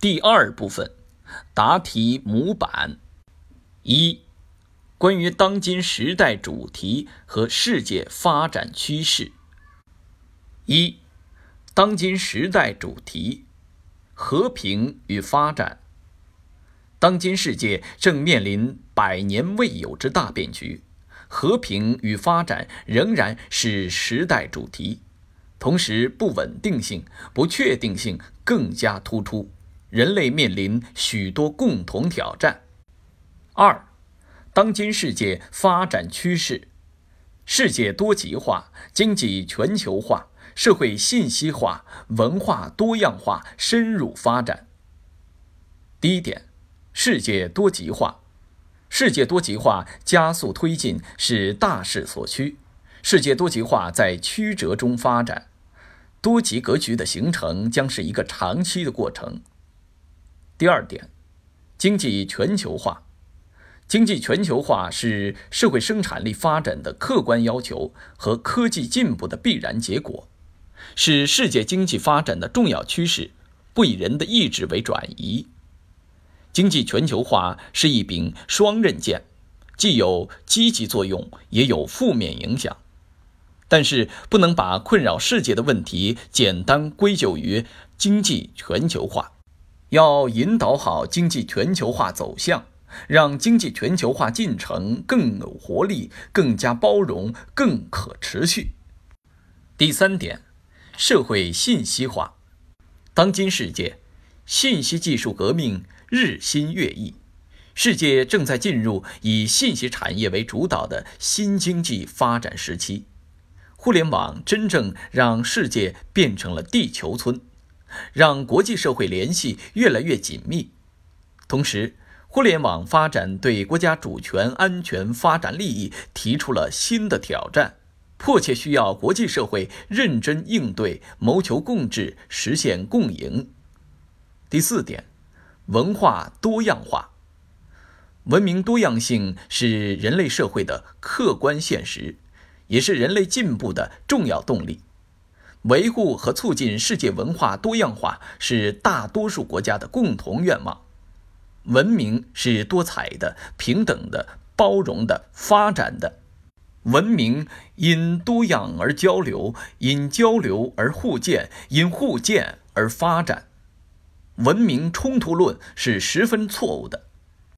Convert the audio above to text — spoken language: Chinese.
第二部分，答题模板一，关于当今时代主题和世界发展趋势。一，当今时代主题：和平与发展。当今世界正面临百年未有之大变局，和平与发展仍然是时代主题，同时不稳定性、不确定性更加突出。人类面临许多共同挑战。二，当今世界发展趋势：世界多极化、经济全球化、社会信息化、文化多样化深入发展。第一点，世界多极化，世界多极化加速推进是大势所趋。世界多极化在曲折中发展，多极格局的形成将是一个长期的过程。第二点，经济全球化，经济全球化是社会生产力发展的客观要求和科技进步的必然结果，是世界经济发展的重要趋势，不以人的意志为转移。经济全球化是一柄双刃剑，既有积极作用，也有负面影响。但是，不能把困扰世界的问题简单归咎于经济全球化。要引导好经济全球化走向，让经济全球化进程更有活力、更加包容、更可持续。第三点，社会信息化。当今世界，信息技术革命日新月异，世界正在进入以信息产业为主导的新经济发展时期。互联网真正让世界变成了地球村。让国际社会联系越来越紧密，同时，互联网发展对国家主权、安全、发展利益提出了新的挑战，迫切需要国际社会认真应对，谋求共治，实现共赢。第四点，文化多样化，文明多样性是人类社会的客观现实，也是人类进步的重要动力。维护和促进世界文化多样化是大多数国家的共同愿望。文明是多彩的、平等的、包容的、发展的。文明因多样而交流，因交流而互鉴，因互鉴而发展。文明冲突论是十分错误的。